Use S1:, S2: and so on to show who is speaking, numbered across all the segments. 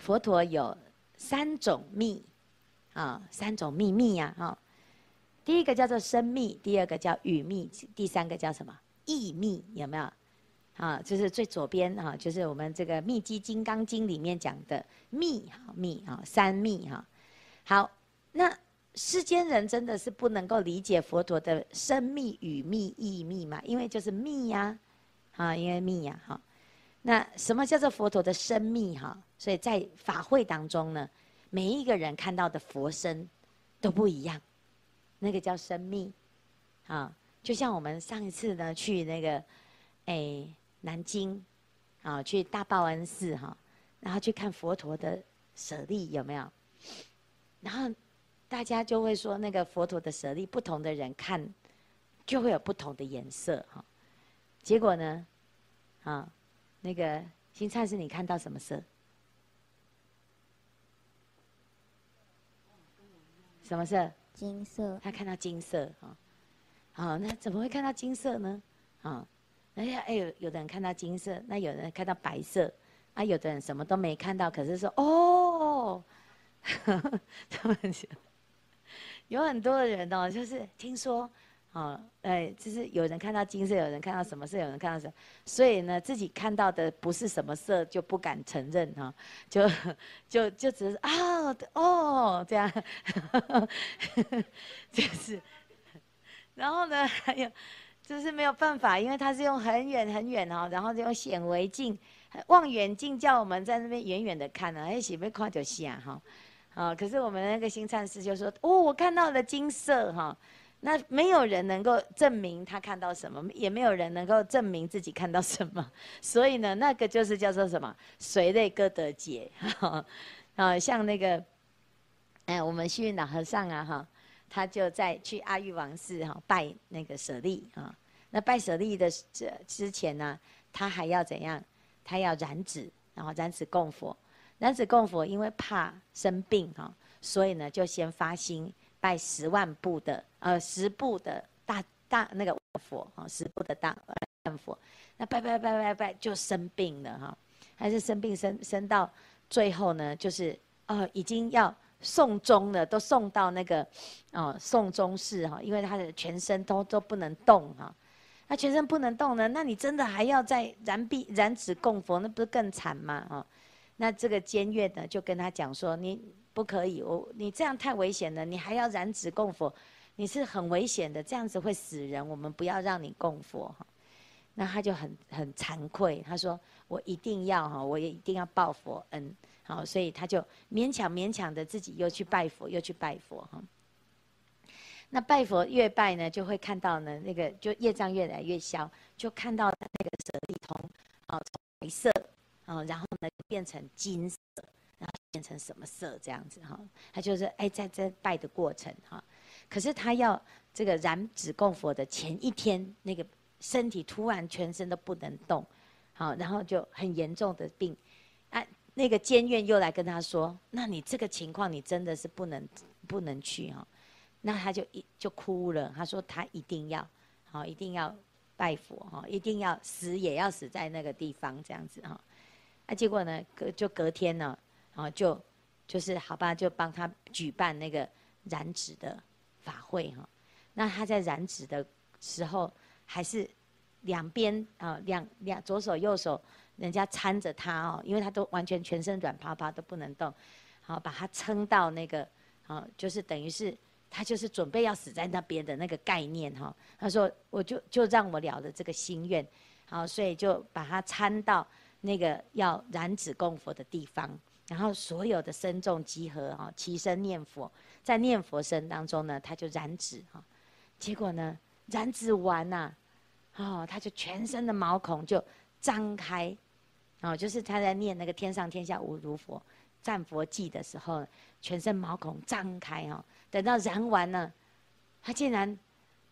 S1: 佛陀有三种密，啊，三种秘密呀，哈。第一个叫做生密，第二个叫语密，第三个叫什么？意密，有没有？啊，就是最左边哈，就是我们这个《密积金刚经》里面讲的密，哈，密啊，三密哈。好，那世间人真的是不能够理解佛陀的生密、语密、意密嘛？因为就是密呀，啊，因为密呀，哈。那什么叫做佛陀的身密哈？所以在法会当中呢，每一个人看到的佛身都不一样，那个叫身密，啊，就像我们上一次呢去那个，哎，南京，啊，去大报恩寺哈，然后去看佛陀的舍利有没有？然后大家就会说那个佛陀的舍利，不同的人看就会有不同的颜色哈。结果呢，啊。那个新灿是你看到什么色？什么色？
S2: 金色。
S1: 他看到金色啊，好，那怎么会看到金色呢？啊，哎呀，哎呦，有的人看到金色，那有人看到白色，啊，有的人什么都没看到，可是说哦，他们就有很多的人哦，就是听说。哦，哎，就是有人看到金色，有人看到什么色，有人看到什么，所以呢，自己看到的不是什么色，就不敢承认哈、哦，就就就只是啊，哦，这样，就是，然后呢，还有就是没有办法，因为他是用很远很远哈，然后就用显微镜、望远镜叫我们在那边远远的看呢，哎，喜不看就瞎哈，啊，可是我们那个新灿师就说，哦，我看到了金色哈。那没有人能够证明他看到什么，也没有人能够证明自己看到什么，所以呢，那个就是叫做什么？随类各得解，啊，像那个，哎，我们虚云老和尚啊，哈，他就在去阿育王寺哈拜那个舍利啊，那拜舍利的这之前呢，他还要怎样？他要燃纸，然后燃纸供佛，燃纸供佛，因为怕生病哈，所以呢，就先发心。拜十万部的呃十部的大大那个佛啊，十部的大万佛，那拜拜拜拜拜就生病了哈，还是生病生生到最后呢，就是呃已经要送终了，都送到那个哦送终室哈，因为他的全身都都不能动哈，那全身不能动呢，那你真的还要再燃臂燃纸供佛，那不是更惨吗？啊，那这个监院呢就跟他讲说你。不可以，我你这样太危险了，你还要燃纸供佛，你是很危险的，这样子会死人，我们不要让你供佛哈。那他就很很惭愧，他说我一定要哈，我也一定要报佛恩，好，所以他就勉强勉强的自己又去拜佛，又去拜佛哈。那拜佛越拜呢，就会看到呢那个就业障越来越消，就看到那个舍利从啊白色啊，然后呢变成金色。然后变成什么色这样子哈？他就是哎，在这拜的过程哈，可是他要这个燃纸供佛的前一天，那个身体突然全身都不能动，好，然后就很严重的病，啊，那个监院又来跟他说，那你这个情况你真的是不能不能去哈，那他就一就哭了，他说他一定要好，一定要拜佛哈，一定要死也要死在那个地方这样子哈，啊，结果呢隔就隔天呢。然后就就是好吧，就帮他举办那个燃纸的法会哈。那他在燃纸的时候，还是两边啊两两左手右手，人家搀着他哦，因为他都完全全身软趴趴都不能动，好把他撑到那个啊，就是等于是他就是准备要死在那边的那个概念哈。他说我就就让我了了这个心愿，好，所以就把他搀到那个要燃纸供佛的地方。然后所有的僧众集合哦，齐声念佛，在念佛声当中呢，他就燃纸哈，结果呢，燃纸完呐，哦，他就全身的毛孔就张开，哦，就是他在念那个天上天下无如佛赞佛偈的时候，全身毛孔张开哦，等到燃完了，他竟然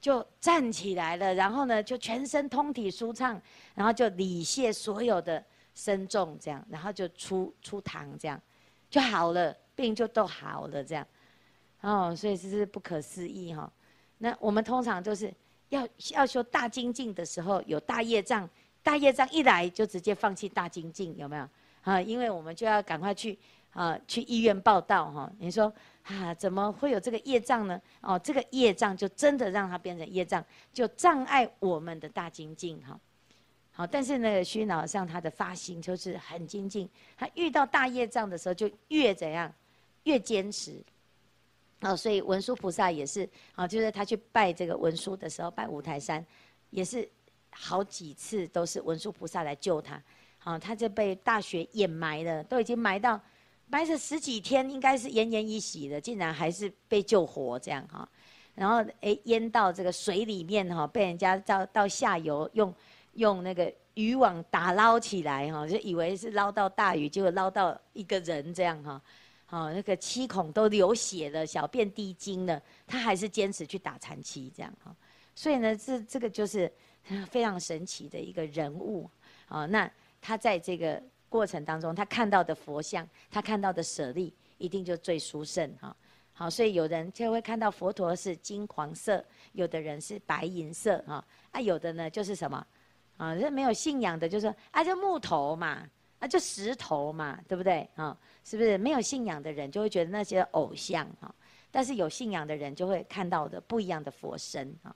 S1: 就站起来了，然后呢，就全身通体舒畅，然后就礼谢所有的。身重这样，然后就出出堂这样，就好了，病就都好了这样，哦，所以这是不可思议哈、那我们通常就是要要修大精进的时候，有大业障，大业障一来就直接放弃大精进，有没有？啊，因为我们就要赶快去啊去医院报道哈，你说啊怎么会有这个业障呢？哦，这个业障就真的让它变成业障，就障碍我们的大精进哈。好，但是那个虚云老和尚他的发心就是很精进，他遇到大业障的时候就越怎样，越坚持。哦，所以文殊菩萨也是，啊，就是他去拜这个文殊的时候，拜五台山，也是好几次都是文殊菩萨来救他，好，他就被大雪掩埋了，都已经埋到埋了十几天，应该是奄奄一息了，竟然还是被救活这样哈，然后哎淹到这个水里面哈，被人家到到下游用用那个渔网打捞起来哈，就以为是捞到大鱼，结果捞到一个人这样哈。好，那个七孔都流血了，小便滴精了，他还是坚持去打禅七，这样哈。所以呢，这这个就是 非常神奇的一个人物。啊，那他在这个过程当中，他看到的佛像，他看到的舍利，一定就最殊胜哈。好，所以有人就会看到佛陀是金黄色，有的人是白银色哈，啊，有的呢就是什么啊，这没有信仰的，就是说啊，就木头嘛。啊，就石头嘛，对不对啊？是不是没有信仰的人就会觉得那些偶像啊？但是有信仰的人就会看到的不一样的佛身啊。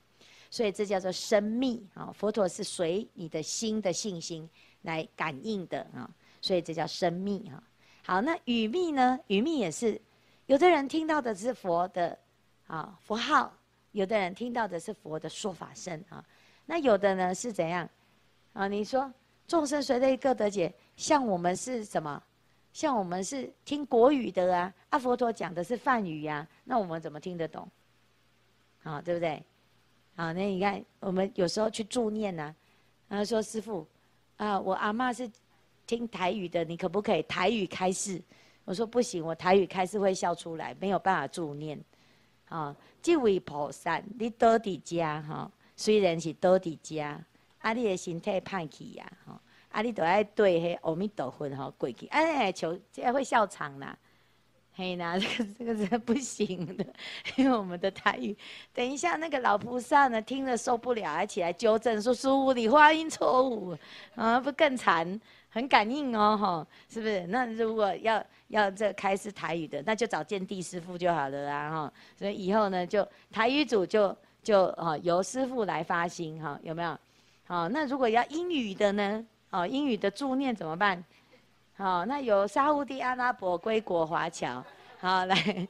S1: 所以这叫做生密啊。佛陀是随你的心的信心来感应的啊。所以这叫生密啊。好，那语密呢？语密也是，有的人听到的是佛的啊佛号，有的人听到的是佛的说法声啊。那有的呢是怎样啊？你说众生随类各得解。像我们是什么？像我们是听国语的啊，阿佛陀讲的是梵语呀，那我们怎么听得懂？啊，对不对？啊，那你看，我们有时候去助念呢，然后说师父，啊，我阿嬷是听台语的，你可不可以台语开示？我说不行，我台语开示会笑出来，没有办法助念。啊，这位菩萨，你倒伫家哈，虽然是倒伫家，啊，你的身体歹去呀，哈。啊，你都爱对迄阿弥陀佛吼跪去，哎，求这会笑场啦，嘿啦，这个这个是不行的，因为我们的台语，等一下那个老菩萨呢听了受不了，还起来纠正说师父你发音错误，啊，不更惨，很感应哦，吼，是不是？那如果要要这开示台语的，那就找见地师傅就好了啦，哈，所以以后呢，就台语组就就啊由师傅来发心哈，有没有？好，那如果要英语的呢？哦，英语的助念怎么办？好、哦，那有沙乌地阿拉伯归国华侨，好 来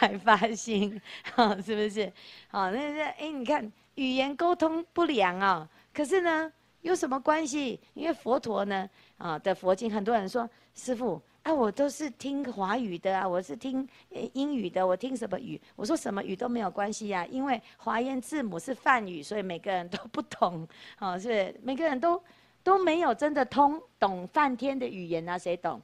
S1: 来发心，好、是不是？好、哦，那是哎，你看语言沟通不良啊、可是呢有什么关系？因为佛陀呢啊、哦、的佛经，很多人说师傅啊我都是听华语的啊，我是听英语的，我听什么语？我说什么语都没有关系呀、啊，因为华严字母是梵语，所以每个人都不懂，哦、是，是每个人都。都没有真的通懂梵天的语言啊，谁懂？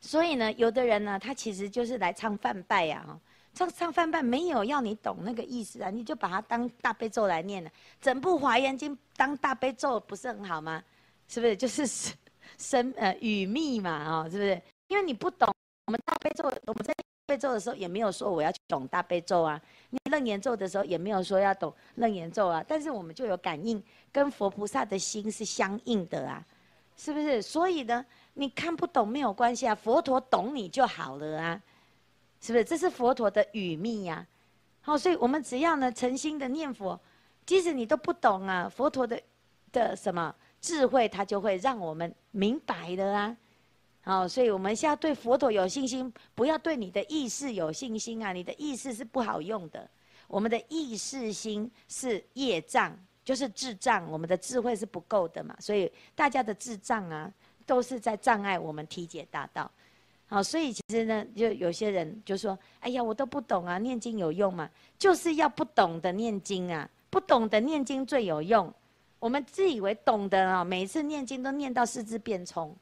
S1: 所以呢，有的人呢，他其实就是来唱梵拜呀，唱唱梵拜没有要你懂那个意思啊，你就把它当大悲咒来念了，整部华严经当大悲咒不是很好吗？是不是？就是 生呃语密嘛，哦，是不是？因为你不懂我们大悲咒，我们在大悲咒的时候也没有说我要去懂大悲咒啊，你楞严咒的时候也没有说要懂楞严咒啊，但是我们就有感应。跟佛菩萨的心是相应的啊，是不是？所以呢，你看不懂没有关系啊，佛陀懂你就好了啊，是不是？这是佛陀的语密呀。好，所以我们只要呢诚心的念佛，即使你都不懂啊，佛陀的的什么智慧，他就会让我们明白的啊。好，所以我们现在对佛陀有信心，不要对你的意识有信心啊，你的意识是不好用的。我们的意识心是业障。就是智障，我们的智慧是不够的嘛，所以大家的智障啊，都是在障碍我们体解大道。好，所以其实呢，就有些人就说：“哎呀，我都不懂啊，念经有用吗？”就是要不懂得念经啊，不懂得念经最有用。我们自以为懂得啊，每次念经都念到四肢变聪。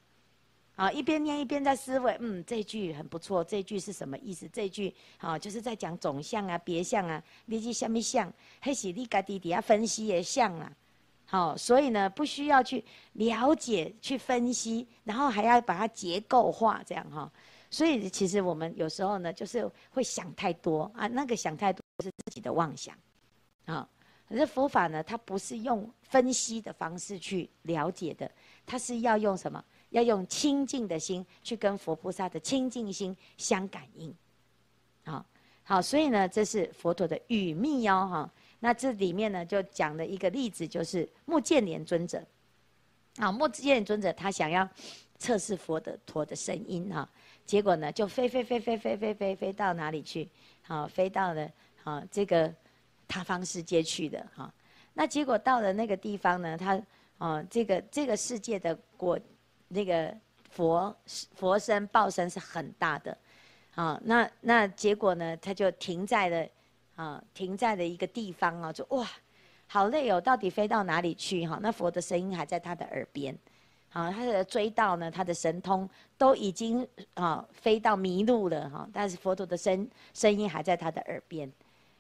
S1: 啊，一边念一边在思维，嗯，这句很不错，这句是什么意思？这句啊，就是在讲总相啊、别相啊，你是什么相？还是你家弟弟啊分析的相啊？好，所以呢，不需要去了解、去分析，然后还要把它结构化，这样哈。所以其实我们有时候呢，就是会想太多啊，那个想太多是自己的妄想。啊，可是佛法呢，它不是用分析的方式去了解的，它是要用什么？要用清净的心去跟佛菩萨的清净心相感应。好，好，所以呢，这是佛陀的语密哦，哈。那这里面呢，就讲了一个例子，就是目犍连尊者。啊，目犍连尊者他想要测试佛的陀的声音哈，结果呢，就飞飞飞飞飞飞飞飞到哪里去？好，飞到了啊这个他方世界去的哈。那结果到了那个地方呢，他啊这个这个世界的果那个佛佛身报身是很大的，啊，那那结果呢，他就停在了。啊，停在了一个地方啊，就哇，好累哦，到底飞到哪里去哈？那佛的声音还在他的耳边，好，他的追悼呢，他的神通都已经啊飞到迷路了哈，但是佛陀的声声音还在他的耳边，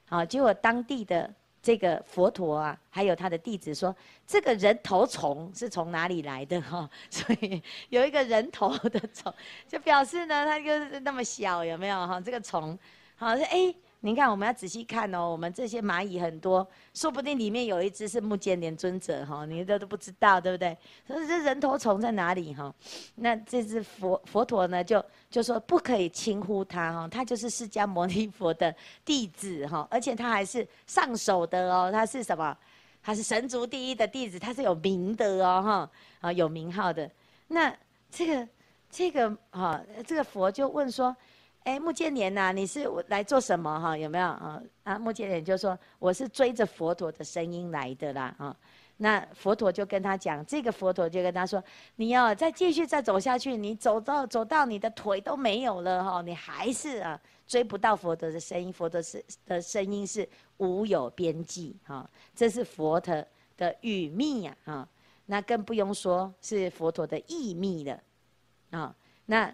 S1: 好，结果当地的这个佛陀啊，还有他的弟子说，这个人头虫是从哪里来的哈？所以有一个人头的虫，就表示呢，它就是那么小，有没有哈？这个虫，好，说哎。您看，我们要仔细看哦。我们这些蚂蚁很多，说不定里面有一只是目犍连尊者哈，你都都不知道，对不对？所以这人头虫在哪里哈？那这只佛佛陀呢，就就说不可以轻忽他哈，他就是释迦牟尼佛的弟子哈，而且他还是上首的哦，他是什么？他是神族第一的弟子，他是有名的哦哈，啊有名号的。那这个这个哈，这个佛就问说。哎，目犍连呐，你是来做什么哈？有没有啊？啊，目犍连就说我是追着佛陀的声音来的啦啊。那佛陀就跟他讲，这个佛陀就跟他说，你要再继续再走下去，你走到走到你的腿都没有了哈，你还是啊追不到佛陀的声音，佛陀是的声音是无有边际哈，这是佛陀的语密呀啊，那更不用说是佛陀的意密了啊，那。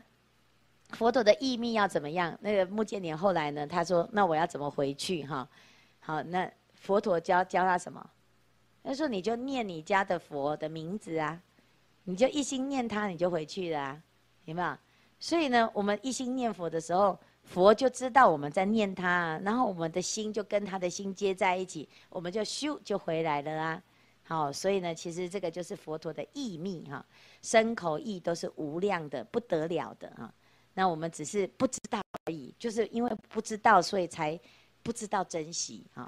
S1: 佛陀的意密要怎么样？那个木建年后来呢？他说：“那我要怎么回去？哈，好，那佛陀教教他什么？他说你就念你家的佛的名字啊，你就一心念他，你就回去了啊，有没有？所以呢，我们一心念佛的时候，佛就知道我们在念他，然后我们的心就跟他的心接在一起，我们就咻就回来了啊。好，所以呢，其实这个就是佛陀的意密哈，身口意都是无量的，不得了的啊。”那我们只是不知道而已，就是因为不知道，所以才不知道珍惜啊。